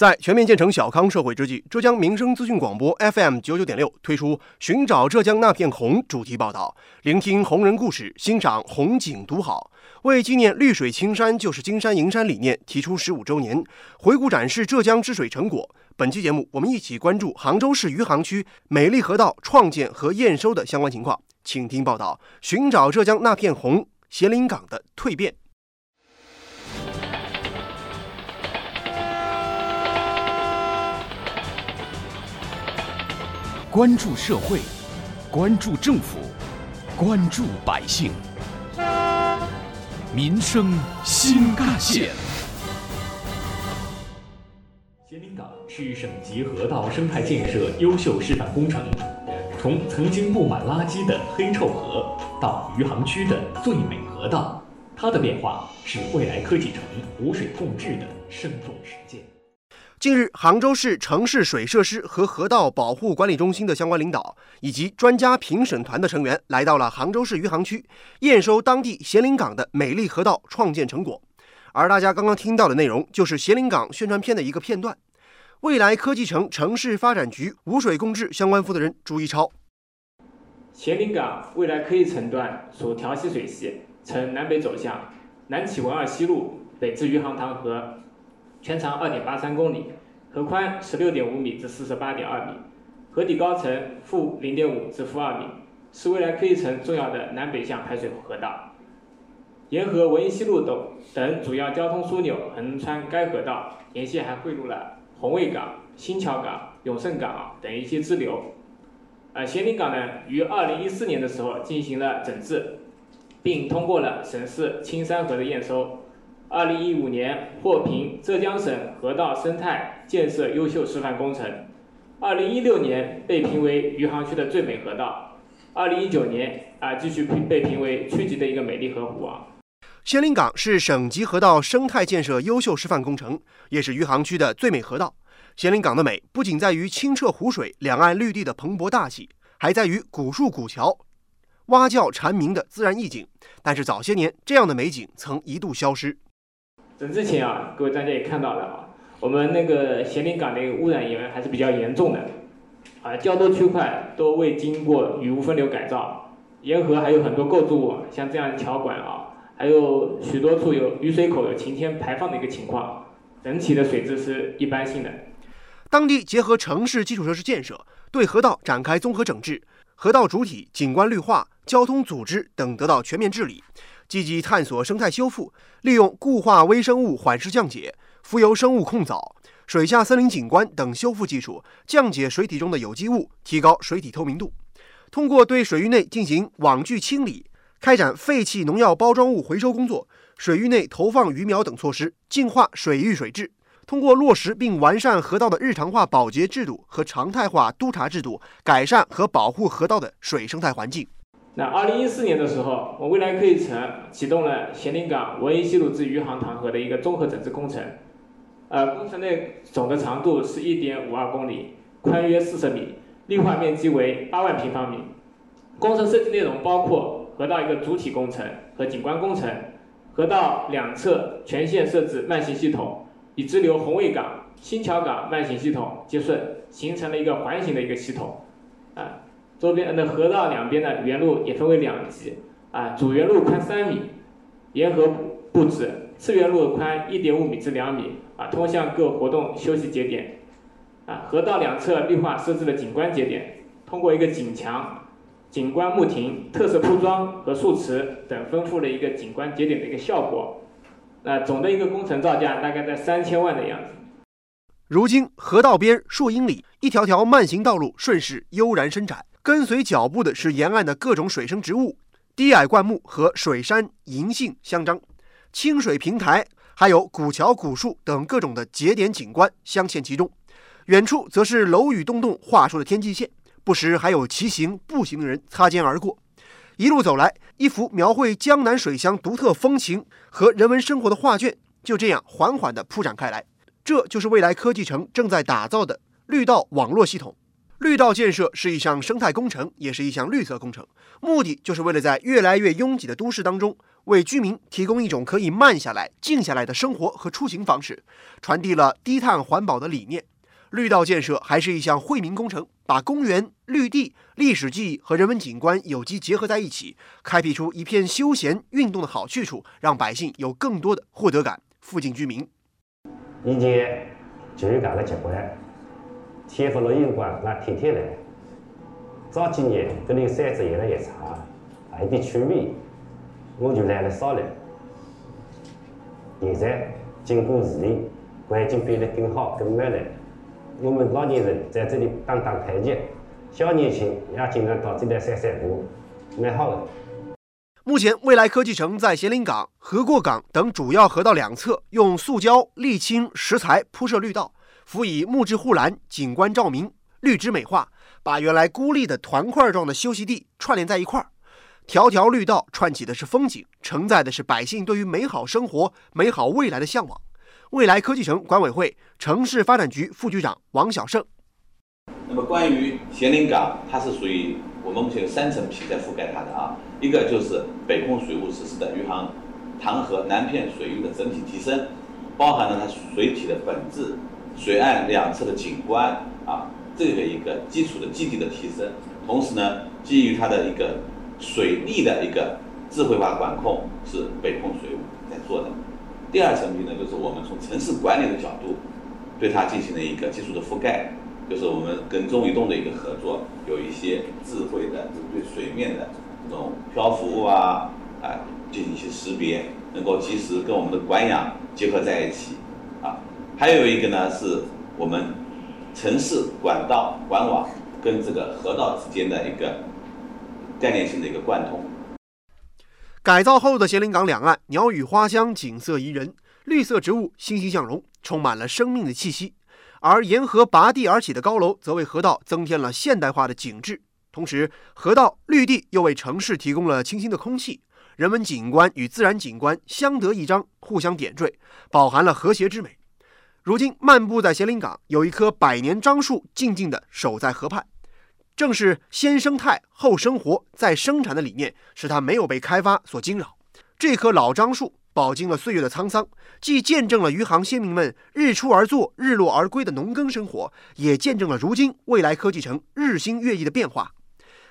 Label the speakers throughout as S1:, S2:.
S1: 在全面建成小康社会之际，浙江民生资讯广播 FM 九九点六推出《寻找浙江那片红》主题报道，聆听红人故事，欣赏红景独好。为纪念“绿水青山就是金山银山”理念提出十五周年，回顾展示浙江治水成果。本期节目，我们一起关注杭州市余杭区美丽河道创建和验收的相关情况，请听报道：寻找浙江那片红，咸宁港的蜕变。
S2: 关注社会，关注政府，关注百姓，民生新干线。
S3: 咸宁港是省级河道生态建设优秀示范工程，从曾经布满垃圾的黑臭河，到余杭区的最美河道，它的变化是未来科技城湖水共治的生动实践。
S1: 近日，杭州市城市水设施和河道保护管理中心的相关领导以及专家评审团的成员来到了杭州市余杭区，验收当地咸宁港的美丽河道创建成果。而大家刚刚听到的内容，就是咸宁港宣传片的一个片段。未来科技城城市发展局污水共治相关负责人朱一超：
S4: 咸宁港未来科技城段属调溪水系，呈南北走向，南起文二西路，北至余杭塘河。全长二点八三公里，河宽十六点五米至四十八点二米，河底高层负零点五至负二米，是未来科技城重要的南北向排水河道。沿河文一西路等等主要交通枢纽横穿该河道，沿线还汇入了红卫港、新桥港、永盛港等一些支流。呃，咸宁港呢，于二零一四年的时候进行了整治，并通过了省市青山河的验收。二零一五年获评浙江省河道生态建设优秀示范工程，二零一六年被评为余杭区的最美河道，二零一九年啊继续评被评为区级的一个美丽河湖啊。
S1: 仙林港是省级河道生态建设优秀示范工程，也是余杭区的最美河道。仙林港的美不仅在于清澈湖水、两岸绿地的蓬勃大气，还在于古树古桥、蛙叫蝉鸣的自然意境。但是早些年，这样的美景曾一度消失。
S4: 整治前啊，各位专家也看到了啊，我们那个咸宁港的一个污染源还是比较严重的，啊，较多区块都未经过雨污分流改造，沿河还有很多构筑物，像这样桥管啊，还有许多处有雨水口有晴天排放的一个情况，整体的水质是一般性的。
S1: 当地结合城市基础设施建设，对河道展开综合整治，河道主体、景观绿化、交通组织等得到全面治理。积极探索生态修复，利用固化微生物缓释降解、浮游生物控藻、水下森林景观等修复技术，降解水体中的有机物，提高水体透明度。通过对水域内进行网具清理，开展废弃农药包装物回收工作，水域内投放鱼苗等措施，净化水域水质。通过落实并完善河道的日常化保洁制度和常态化督查制度，改善和保护河道的水生态环境。
S4: 那二零一四年的时候，我未来科技城启动了咸宁港文一西路至余杭塘河的一个综合整治工程。呃，工程内总的长度是一点五二公里，宽约四十米，绿化面积为八万平方米。工程设计内容包括河道一个主体工程和景观工程，河道两侧全线设置慢行系统，以支流红卫港、新桥港慢行系统接顺，形成了一个环形的一个系统。周边的河道两边的原路也分为两级，啊，主原路宽三米，沿河布置次原路宽一点五米至两米，啊，通向各活动休息节点，啊，河道两侧绿化设置了景观节点，通过一个景墙、景观木亭、特色铺装和树池等，丰富了一个景观节点的一个效果。那总的一个工程造价大概在三千万的样子。
S1: 如今河道边数英里，一条条慢行道路顺势悠然伸展。跟随脚步的是沿岸的各种水生植物、低矮灌木和水杉、银杏相张，清水平台，还有古桥、古树等各种的节点景观镶嵌其中。远处则是楼宇栋栋画出的天际线，不时还有骑行、步行的人擦肩而过。一路走来，一幅描绘江南水乡独特风情和人文生活的画卷就这样缓缓地铺展开来。这就是未来科技城正在打造的绿道网络系统。绿道建设是一项生态工程，也是一项绿色工程，目的就是为了在越来越拥挤的都市当中，为居民提供一种可以慢下来、静下来的生活和出行方式，传递了低碳环保的理念。绿道建设还是一项惠民工程，把公园、绿地、历史记忆和人文景观有机结合在一起，开辟出一片休闲运动的好去处，让百姓有更多的获得感。附近居民，
S5: 以前就有搿个习惯，天不落雨光，那天天来。早几年这里山子越来越差，还有点趣味，我就来了少来。现在经过治理，环境变得更好、更美了。我们老年人在这里打打太极，小年轻也经常到这来散散步，蛮好的。
S1: 目前，未来科技城在咸宁港、河过港等主要河道两侧用塑胶、沥青、石材铺设绿道，辅以木质护栏，景观照明，绿植美化，把原来孤立的团块状的休息地串联在一块儿。条条绿道串起的是风景，承载的是百姓对于美好生活、美好未来的向往。未来科技城管委会城市发展局副局长王小胜。
S6: 那么，关于咸宁港，它是属于我们目前有三层皮在覆盖它的啊。一个就是北控水务实施的余杭塘河南片水域的整体提升，包含了它水体的本质、水岸两侧的景观啊，这个一个基础的基地的提升。同时呢，基于它的一个水利的一个智慧化管控，是北控水务在做的。第二层皮呢，就是我们从城市管理的角度，对它进行了一个技术的覆盖，就是我们跟中移动的一个合作，有一些智慧的就对水面的这种漂浮物啊，啊进行一些识别，能够及时跟我们的管养结合在一起，还有一个呢，是我们城市管道管网跟这个河道之间的一个概念性的一个贯通。
S1: 改造后的咸宁港两岸，鸟语花香，景色宜人，绿色植物欣欣向荣，充满了生命的气息。而沿河拔地而起的高楼，则为河道增添了现代化的景致。同时，河道绿地又为城市提供了清新的空气，人文景观与自然景观相得益彰，互相点缀，饱含了和谐之美。如今，漫步在咸宁港，有一棵百年樟树静静地守在河畔。正是先生态后生活再生产的理念，使它没有被开发所惊扰。这棵老樟树饱经了岁月的沧桑，既见证了余杭先民们日出而作、日落而归的农耕生活，也见证了如今未来科技城日新月异的变化，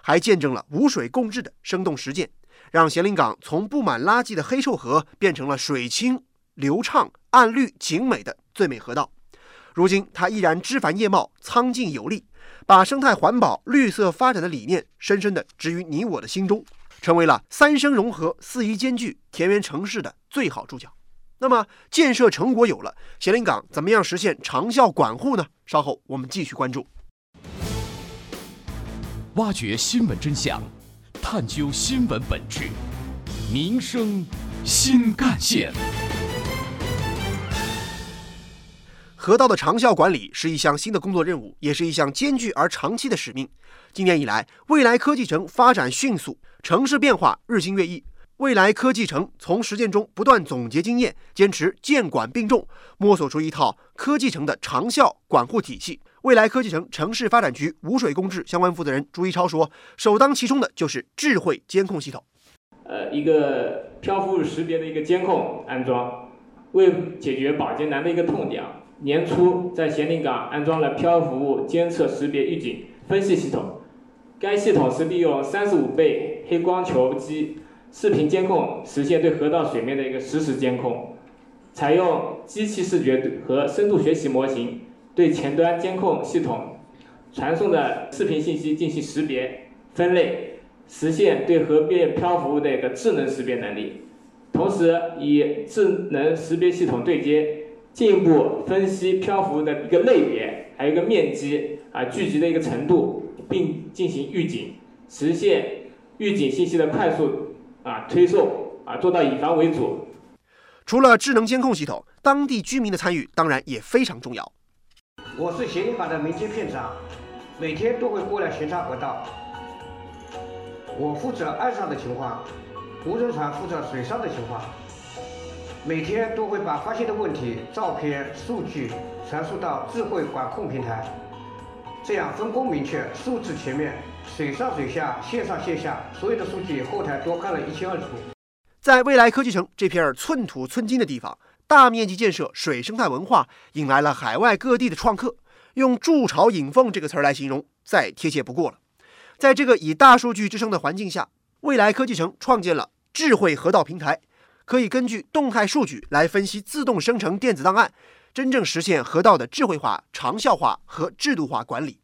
S1: 还见证了无水共治的生动实践，让咸宁港从布满垃圾的黑臭河变成了水清流畅、暗绿景美的最美河道。如今，它依然枝繁叶茂、苍劲有力。把生态环保、绿色发展的理念深深地植于你我的心中，成为了三生融合、四宜兼具田园城市的最好注脚。那么，建设成果有了，咸宁港怎么样实现长效管护呢？稍后我们继续关注。
S2: 挖掘新闻真相，探究新闻本质，民生新干线。
S1: 河道的长效管理是一项新的工作任务，也是一项艰巨而长期的使命。今年以来，未来科技城发展迅速，城市变化日新月异。未来科技城从实践中不断总结经验，坚持建管并重，摸索出一套科技城的长效管护体系。未来科技城城市发展局无水工治相关负责人朱一超说：“首当其冲的就是智慧监控系统。
S4: 呃，一个漂浮物识别的一个监控安装，为解决保洁难的一个痛点啊。”年初在咸宁港安装了漂浮物监测识别预警分析系统，该系统是利用三十五倍黑光球机视频监控，实现对河道水面的一个实时监控。采用机器视觉和深度学习模型，对前端监控系统传送的视频信息进行识别分类，实现对河边漂浮物的一个智能识别能力。同时，以智能识别系统对接。进一步分析漂浮的一个类别，还有一个面积啊聚集的一个程度，并进行预警，实现预警信息的快速啊推送啊，做到以防为主。
S1: 除了智能监控系统，当地居民的参与当然也非常重要。
S7: 我是咸宁港的民间片长，每天都会过来巡查河道。我负责岸上的情况，无人船负责水上的情况。每天都会把发现的问题、照片、数据传输到智慧管控平台，这样分工明确，数字全面，水上水下、线上线下所有的数据后台多看了一清二楚。
S1: 在未来科技城这片寸土寸金的地方，大面积建设水生态文化，引来了海外各地的创客。用“筑巢引凤”这个词儿来形容，再贴切不过了。在这个以大数据之声的环境下，未来科技城创建了智慧河道平台，可以根据动态数据来分析、自动生成电子档案，真正实现河道的智慧化、长效化和制度化管理。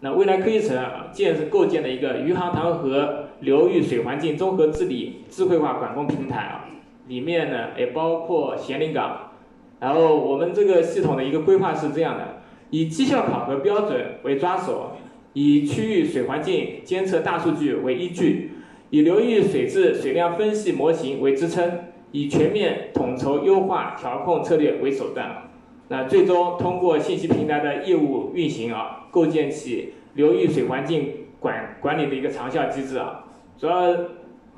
S4: 那未来科技城啊建设构建了一个余杭塘河流域水环境综合治理智慧化管控平台啊，里面呢也包括咸宁港。然后我们这个系统的一个规划是这样的。以绩效考核标准为抓手，以区域水环境监测大数据为依据，以流域水质水量分析模型为支撑，以全面统筹优化调控策略为手段。那最终通过信息平台的业务运行啊，构建起流域水环境管管理的一个长效机制啊。主要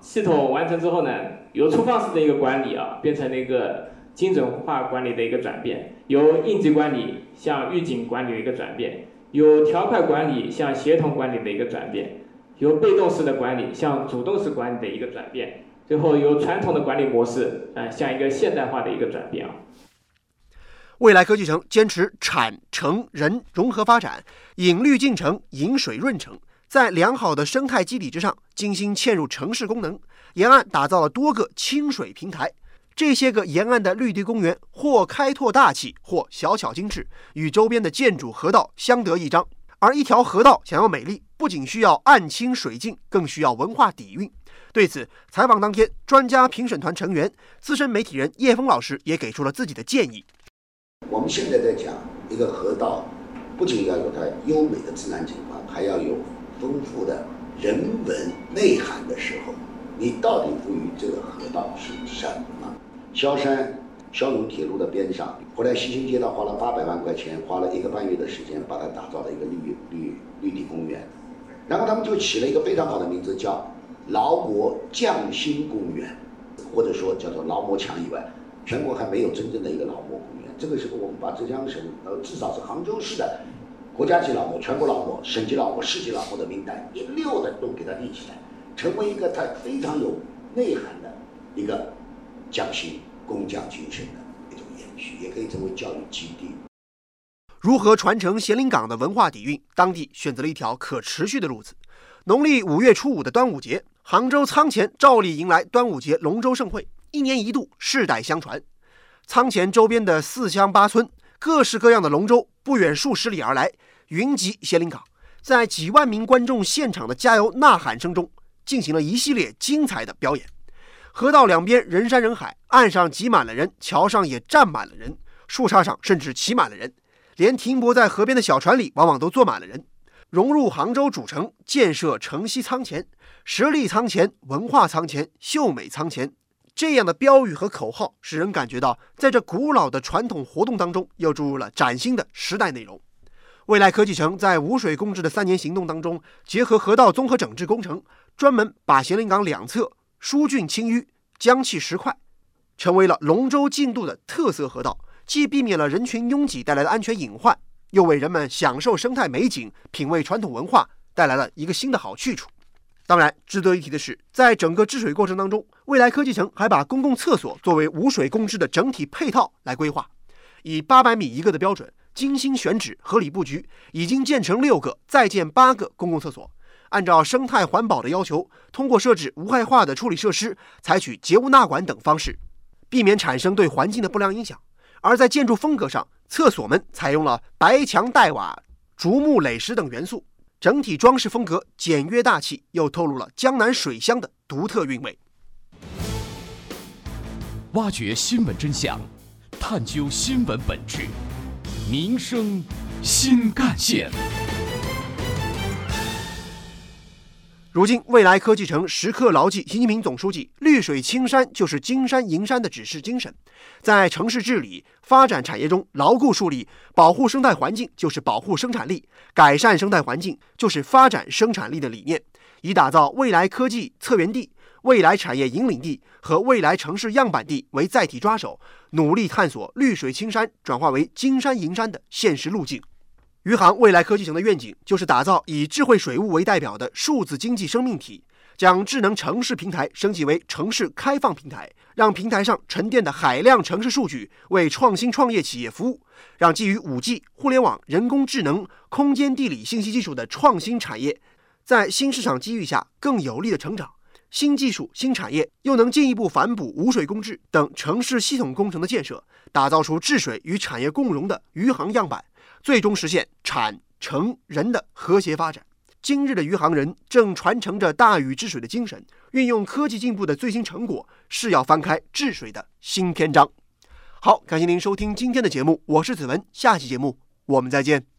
S4: 系统完成之后呢，由粗放式的一个管理啊，变成了一个。精准化管理的一个转变，由应急管理向预警管理的一个转变，由条块管理向协同管理的一个转变，由被动式的管理向主动式管理的一个转变，最后由传统的管理模式，呃，向一个现代化的一个转变啊。
S1: 未来科技城坚持产城人融合发展，引绿进城，引水润城，在良好的生态基底之上，精心嵌入城市功能，沿岸打造了多个清水平台。这些个沿岸的绿地公园，或开拓大气，或小巧精致，与周边的建筑河道相得益彰。而一条河道想要美丽，不仅需要岸清水净，更需要文化底蕴。对此，采访当天，专家评审团成员、资深媒体人叶峰老师也给出了自己的建议。
S8: 我们现在在讲一个河道，不仅要有它优美的自然景观，还要有丰富的人文内涵的时候，你到底赋予这个河道是什么？萧山萧甬铁路的边上，后来西兴街道花了八百万块钱，花了一个半月的时间，把它打造了一个绿绿绿地公园。然后他们就起了一个非常好的名字，叫劳模匠心公园，或者说叫做劳模墙以外，全国还没有真正的一个劳模公园。这个时候，我们把浙江省呃至少是杭州市的国家级劳模、全国劳模、省级劳模、市级劳模的名单一溜的都给它立起来，成为一个它非常有内涵的一个。匠心工匠精神的一种延续，也可以成为教育基地。
S1: 如何传承咸宁港的文化底蕴？当地选择了一条可持续的路子。农历五月初五的端午节，杭州仓前照例迎来端午节龙舟盛会，一年一度，世代相传。仓前周边的四乡八村，各式各样的龙舟不远数十里而来，云集咸宁港，在几万名观众现场的加油呐喊声中，进行了一系列精彩的表演。河道两边人山人海，岸上挤满了人，桥上也站满了人，树杈上甚至骑满了人，连停泊在河边的小船里往往都坐满了人。融入杭州主城，建设城西仓前，实力仓前，文化仓前，秀美仓前，这样的标语和口号，使人感觉到在这古老的传统活动当中，又注入了崭新的时代内容。未来科技城在无水共治的三年行动当中，结合河道综合整治工程，专门把咸宁港两侧。疏浚清淤，江气石块，成为了龙舟竞渡的特色河道，既避免了人群拥挤带来的安全隐患，又为人们享受生态美景、品味传统文化带来了一个新的好去处。当然，值得一提的是，在整个治水过程当中，未来科技城还把公共厕所作为无水共治的整体配套来规划，以八百米一个的标准，精心选址、合理布局，已经建成六个，再建八个公共厕所。按照生态环保的要求，通过设置无害化的处理设施，采取截污纳管等方式，避免产生对环境的不良影响。而在建筑风格上，厕所门采用了白墙黛瓦、竹木垒石等元素，整体装饰风格简约大气，又透露了江南水乡的独特韵味。
S2: 挖掘新闻真相，探究新闻本质，民生新干线。
S1: 如今，未来科技城时刻牢记习近平总书记“绿水青山就是金山银山”的指示精神，在城市治理、发展产业中牢固树立“保护生态环境就是保护生产力，改善生态环境就是发展生产力”的理念，以打造未来科技策源地、未来产业引领地和未来城市样板地为载体抓手，努力探索“绿水青山转化为金山银山”的现实路径。余杭未来科技城的愿景就是打造以智慧水务为代表的数字经济生命体，将智能城市平台升级为城市开放平台，让平台上沉淀的海量城市数据为创新创业企业服务，让基于 5G、互联网、人工智能、空间地理信息技术的创新产业，在新市场机遇下更有力的成长。新技术、新产业又能进一步反哺污水共治等城市系统工程的建设，打造出治水与产业共融的余杭样板，最终实现产、城、人的和谐发展。今日的余杭人正传承着大禹治水的精神，运用科技进步的最新成果，是要翻开治水的新篇章。好，感谢您收听今天的节目，我是子文，下期节目我们再见。